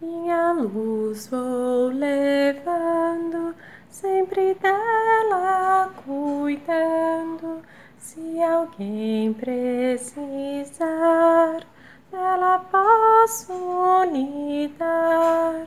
minha luz vou levando, sempre dela cuidando. Se alguém precisar, dela posso lhe dar.